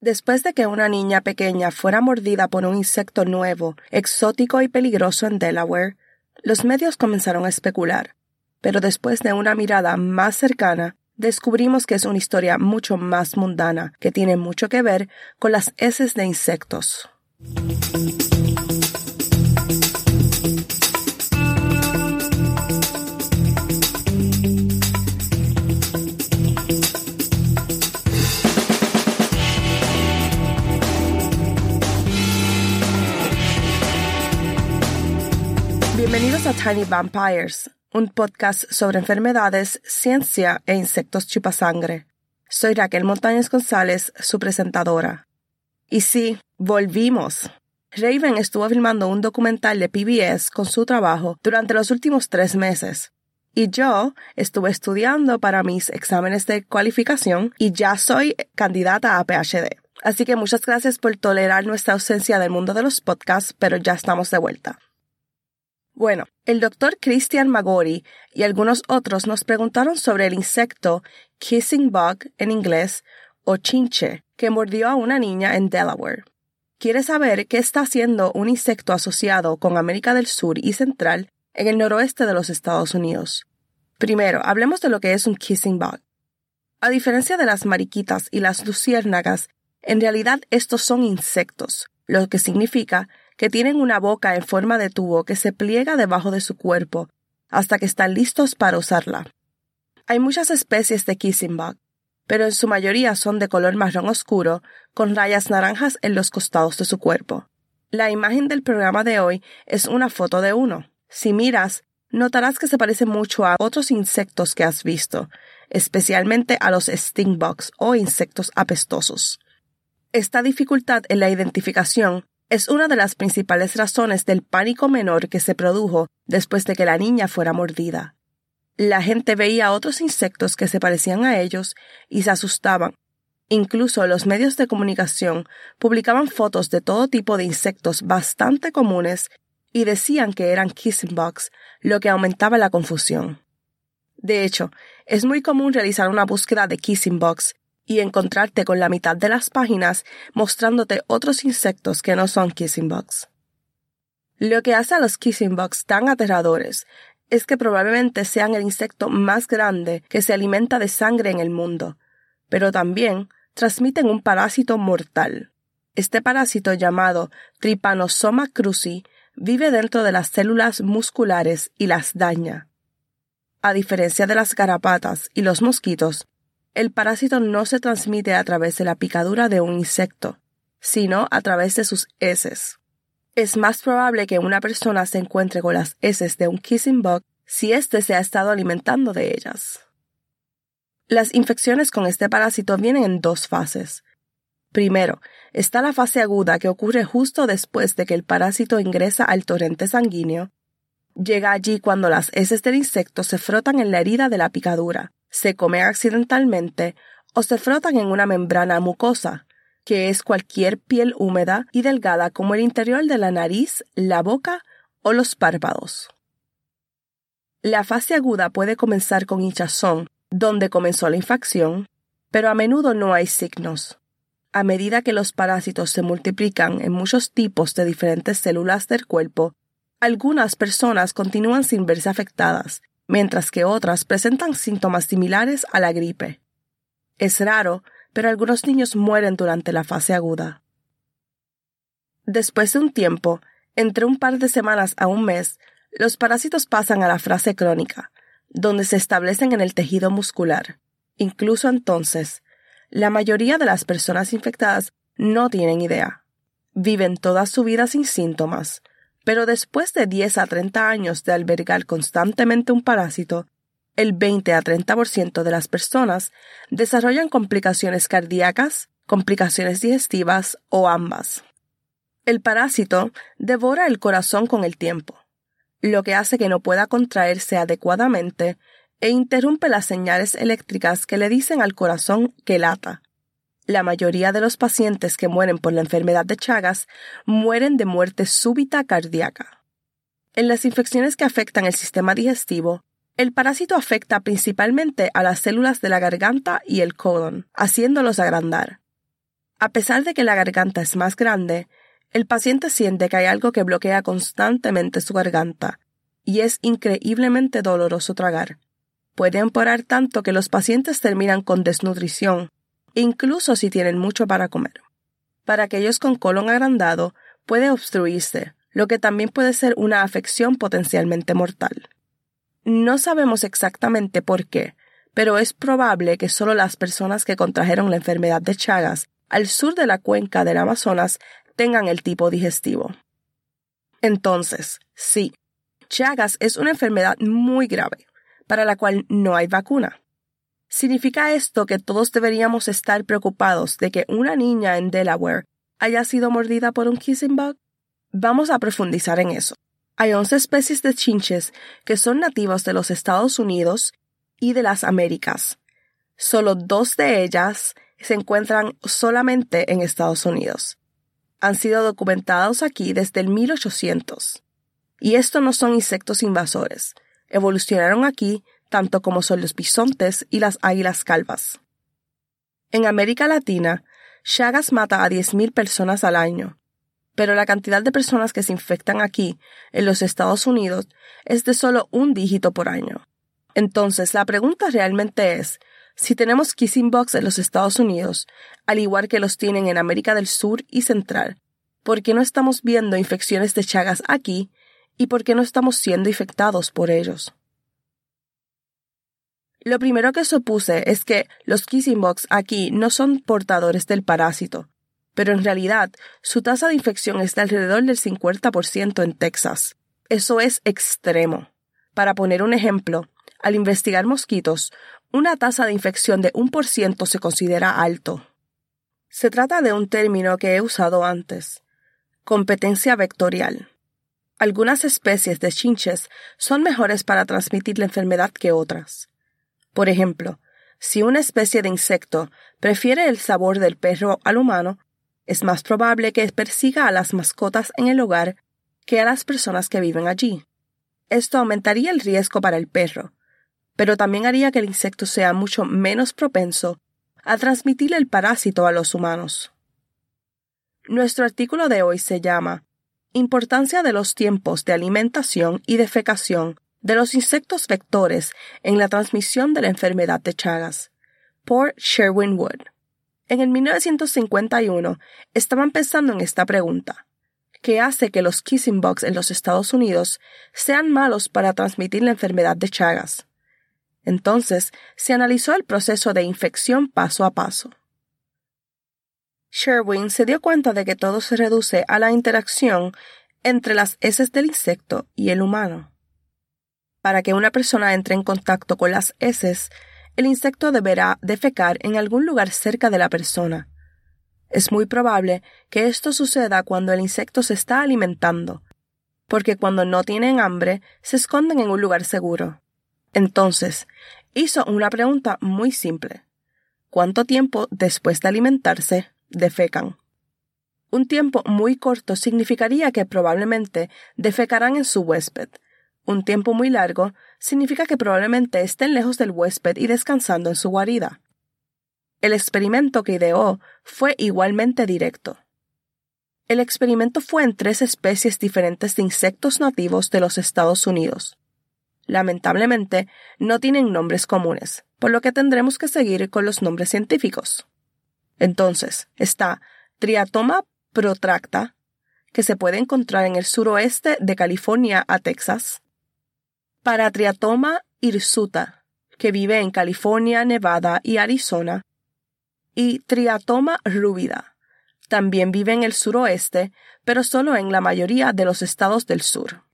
Después de que una niña pequeña fuera mordida por un insecto nuevo, exótico y peligroso en Delaware, los medios comenzaron a especular. Pero después de una mirada más cercana, descubrimos que es una historia mucho más mundana, que tiene mucho que ver con las heces de insectos. Tiny Vampires, un podcast sobre enfermedades, ciencia e insectos chupasangre. Soy Raquel Montañez González, su presentadora. Y sí, volvimos. Raven estuvo filmando un documental de PBS con su trabajo durante los últimos tres meses. Y yo estuve estudiando para mis exámenes de cualificación y ya soy candidata a PhD. Así que muchas gracias por tolerar nuestra ausencia del mundo de los podcasts, pero ya estamos de vuelta. Bueno, el doctor Christian Magori y algunos otros nos preguntaron sobre el insecto kissing bug en inglés o chinche que mordió a una niña en Delaware. Quiere saber qué está haciendo un insecto asociado con América del Sur y Central en el noroeste de los Estados Unidos. Primero, hablemos de lo que es un kissing bug. A diferencia de las mariquitas y las luciérnagas, en realidad estos son insectos, lo que significa que tienen una boca en forma de tubo que se pliega debajo de su cuerpo hasta que están listos para usarla. Hay muchas especies de kissing bug, pero en su mayoría son de color marrón oscuro con rayas naranjas en los costados de su cuerpo. La imagen del programa de hoy es una foto de uno. Si miras, notarás que se parece mucho a otros insectos que has visto, especialmente a los stingbugs o insectos apestosos. Esta dificultad en la identificación es una de las principales razones del pánico menor que se produjo después de que la niña fuera mordida. La gente veía otros insectos que se parecían a ellos y se asustaban. Incluso los medios de comunicación publicaban fotos de todo tipo de insectos bastante comunes y decían que eran kissing bugs, lo que aumentaba la confusión. De hecho, es muy común realizar una búsqueda de kissing bugs y encontrarte con la mitad de las páginas mostrándote otros insectos que no son kissing bugs. Lo que hace a los kissing bugs tan aterradores es que probablemente sean el insecto más grande que se alimenta de sangre en el mundo, pero también transmiten un parásito mortal. Este parásito llamado Trypanosoma cruzi vive dentro de las células musculares y las daña. A diferencia de las garrapatas y los mosquitos, el parásito no se transmite a través de la picadura de un insecto, sino a través de sus heces. Es más probable que una persona se encuentre con las heces de un kissing bug si éste se ha estado alimentando de ellas. Las infecciones con este parásito vienen en dos fases. Primero, está la fase aguda que ocurre justo después de que el parásito ingresa al torrente sanguíneo. Llega allí cuando las heces del insecto se frotan en la herida de la picadura, se come accidentalmente o se frotan en una membrana mucosa, que es cualquier piel húmeda y delgada como el interior de la nariz, la boca o los párpados. La fase aguda puede comenzar con hinchazón, donde comenzó la infección, pero a menudo no hay signos. A medida que los parásitos se multiplican en muchos tipos de diferentes células del cuerpo, algunas personas continúan sin verse afectadas mientras que otras presentan síntomas similares a la gripe. Es raro, pero algunos niños mueren durante la fase aguda. Después de un tiempo, entre un par de semanas a un mes, los parásitos pasan a la fase crónica, donde se establecen en el tejido muscular. Incluso entonces, la mayoría de las personas infectadas no tienen idea. Viven toda su vida sin síntomas, pero después de 10 a 30 años de albergar constantemente un parásito, el 20 a 30% de las personas desarrollan complicaciones cardíacas, complicaciones digestivas o ambas. El parásito devora el corazón con el tiempo, lo que hace que no pueda contraerse adecuadamente e interrumpe las señales eléctricas que le dicen al corazón que lata. La mayoría de los pacientes que mueren por la enfermedad de Chagas mueren de muerte súbita cardíaca. En las infecciones que afectan el sistema digestivo, el parásito afecta principalmente a las células de la garganta y el colon, haciéndolos agrandar. A pesar de que la garganta es más grande, el paciente siente que hay algo que bloquea constantemente su garganta, y es increíblemente doloroso tragar. Puede empeorar tanto que los pacientes terminan con desnutrición, incluso si tienen mucho para comer. Para aquellos con colon agrandado, puede obstruirse, lo que también puede ser una afección potencialmente mortal. No sabemos exactamente por qué, pero es probable que solo las personas que contrajeron la enfermedad de Chagas al sur de la cuenca del Amazonas tengan el tipo digestivo. Entonces, sí, Chagas es una enfermedad muy grave, para la cual no hay vacuna. ¿Significa esto que todos deberíamos estar preocupados de que una niña en Delaware haya sido mordida por un kissing bug? Vamos a profundizar en eso. Hay 11 especies de chinches que son nativas de los Estados Unidos y de las Américas. Solo dos de ellas se encuentran solamente en Estados Unidos. Han sido documentados aquí desde el 1800. Y estos no son insectos invasores. Evolucionaron aquí tanto como son los bisontes y las águilas calvas. En América Latina, Chagas mata a 10.000 personas al año, pero la cantidad de personas que se infectan aquí, en los Estados Unidos, es de solo un dígito por año. Entonces, la pregunta realmente es, si tenemos kissing bugs en los Estados Unidos, al igual que los tienen en América del Sur y Central, ¿por qué no estamos viendo infecciones de chagas aquí y por qué no estamos siendo infectados por ellos? Lo primero que supuse es que los kissing bugs aquí no son portadores del parásito, pero en realidad su tasa de infección está alrededor del 50% en Texas. Eso es extremo. Para poner un ejemplo, al investigar mosquitos, una tasa de infección de 1% se considera alto. Se trata de un término que he usado antes, competencia vectorial. Algunas especies de chinches son mejores para transmitir la enfermedad que otras. Por ejemplo, si una especie de insecto prefiere el sabor del perro al humano, es más probable que persiga a las mascotas en el hogar que a las personas que viven allí. Esto aumentaría el riesgo para el perro, pero también haría que el insecto sea mucho menos propenso a transmitir el parásito a los humanos. Nuestro artículo de hoy se llama Importancia de los tiempos de alimentación y defecación de los insectos vectores en la transmisión de la enfermedad de Chagas, por Sherwin Wood. En el 1951 estaban pensando en esta pregunta. ¿Qué hace que los kissing bugs en los Estados Unidos sean malos para transmitir la enfermedad de Chagas? Entonces se analizó el proceso de infección paso a paso. Sherwin se dio cuenta de que todo se reduce a la interacción entre las heces del insecto y el humano. Para que una persona entre en contacto con las heces, el insecto deberá defecar en algún lugar cerca de la persona. Es muy probable que esto suceda cuando el insecto se está alimentando, porque cuando no tienen hambre se esconden en un lugar seguro. Entonces, hizo una pregunta muy simple. ¿Cuánto tiempo después de alimentarse defecan? Un tiempo muy corto significaría que probablemente defecarán en su huésped, un tiempo muy largo significa que probablemente estén lejos del huésped y descansando en su guarida. El experimento que ideó fue igualmente directo. El experimento fue en tres especies diferentes de insectos nativos de los Estados Unidos. Lamentablemente, no tienen nombres comunes, por lo que tendremos que seguir con los nombres científicos. Entonces, está Triatoma protracta, que se puede encontrar en el suroeste de California a Texas, Paratriatoma hirsuta, que vive en California, Nevada y Arizona, y Triatoma rúbida, también vive en el suroeste, pero solo en la mayoría de los estados del sur.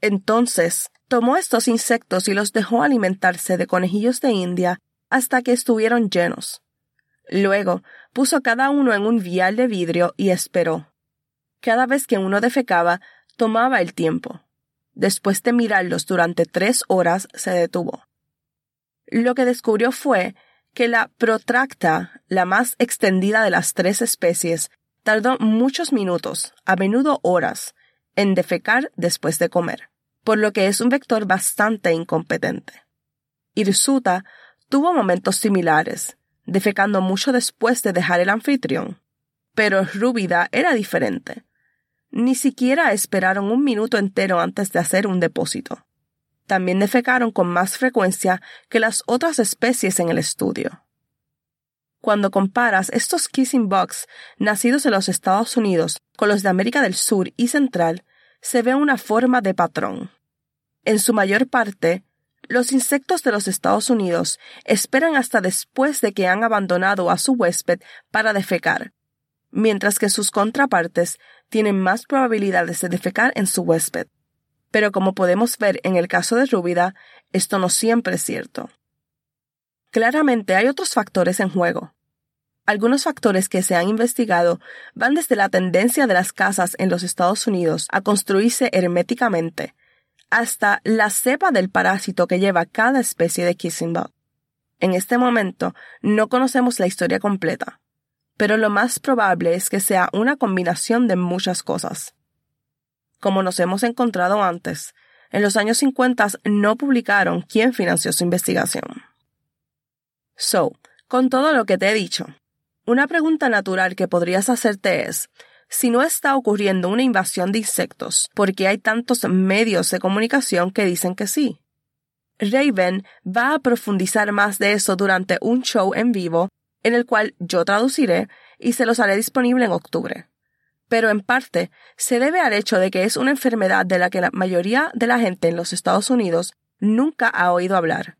Entonces, tomó estos insectos y los dejó alimentarse de conejillos de India hasta que estuvieron llenos. Luego puso cada uno en un vial de vidrio y esperó. Cada vez que uno defecaba, tomaba el tiempo. Después de mirarlos durante tres horas, se detuvo. Lo que descubrió fue que la protracta, la más extendida de las tres especies, tardó muchos minutos, a menudo horas, en defecar después de comer, por lo que es un vector bastante incompetente. Hirsuta tuvo momentos similares, defecando mucho después de dejar el anfitrión, pero Rúbida era diferente. Ni siquiera esperaron un minuto entero antes de hacer un depósito también defecaron con más frecuencia que las otras especies en el estudio. Cuando comparas estos kissing bugs nacidos en los Estados Unidos con los de América del Sur y Central, se ve una forma de patrón. En su mayor parte, los insectos de los Estados Unidos esperan hasta después de que han abandonado a su huésped para defecar, mientras que sus contrapartes tienen más probabilidades de defecar en su huésped pero como podemos ver en el caso de Rúbida, esto no siempre es cierto. Claramente hay otros factores en juego. Algunos factores que se han investigado van desde la tendencia de las casas en los Estados Unidos a construirse herméticamente, hasta la cepa del parásito que lleva cada especie de kissing bug. En este momento no conocemos la historia completa, pero lo más probable es que sea una combinación de muchas cosas como nos hemos encontrado antes, en los años 50 no publicaron quién financió su investigación. So, con todo lo que te he dicho, una pregunta natural que podrías hacerte es, si no está ocurriendo una invasión de insectos, ¿por qué hay tantos medios de comunicación que dicen que sí? Raven va a profundizar más de eso durante un show en vivo, en el cual yo traduciré y se los haré disponible en octubre pero en parte se debe al hecho de que es una enfermedad de la que la mayoría de la gente en los Estados Unidos nunca ha oído hablar.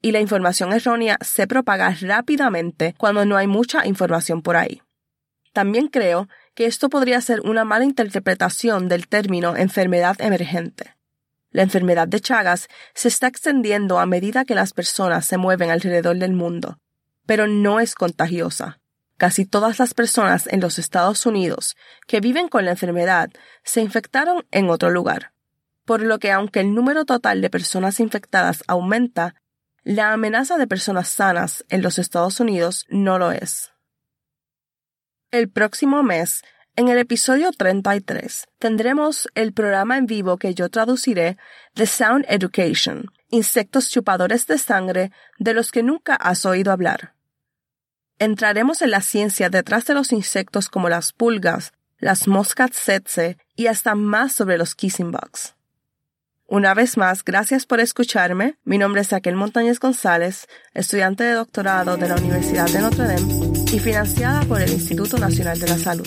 Y la información errónea se propaga rápidamente cuando no hay mucha información por ahí. También creo que esto podría ser una mala interpretación del término enfermedad emergente. La enfermedad de Chagas se está extendiendo a medida que las personas se mueven alrededor del mundo, pero no es contagiosa. Casi todas las personas en los Estados Unidos que viven con la enfermedad se infectaron en otro lugar, por lo que aunque el número total de personas infectadas aumenta, la amenaza de personas sanas en los Estados Unidos no lo es. El próximo mes, en el episodio 33, tendremos el programa en vivo que yo traduciré The Sound Education, insectos chupadores de sangre de los que nunca has oído hablar. Entraremos en la ciencia detrás de los insectos como las pulgas, las moscas tsetse y hasta más sobre los kissing bugs. Una vez más, gracias por escucharme. Mi nombre es Aquel Montañez González, estudiante de doctorado de la Universidad de Notre Dame y financiada por el Instituto Nacional de la Salud.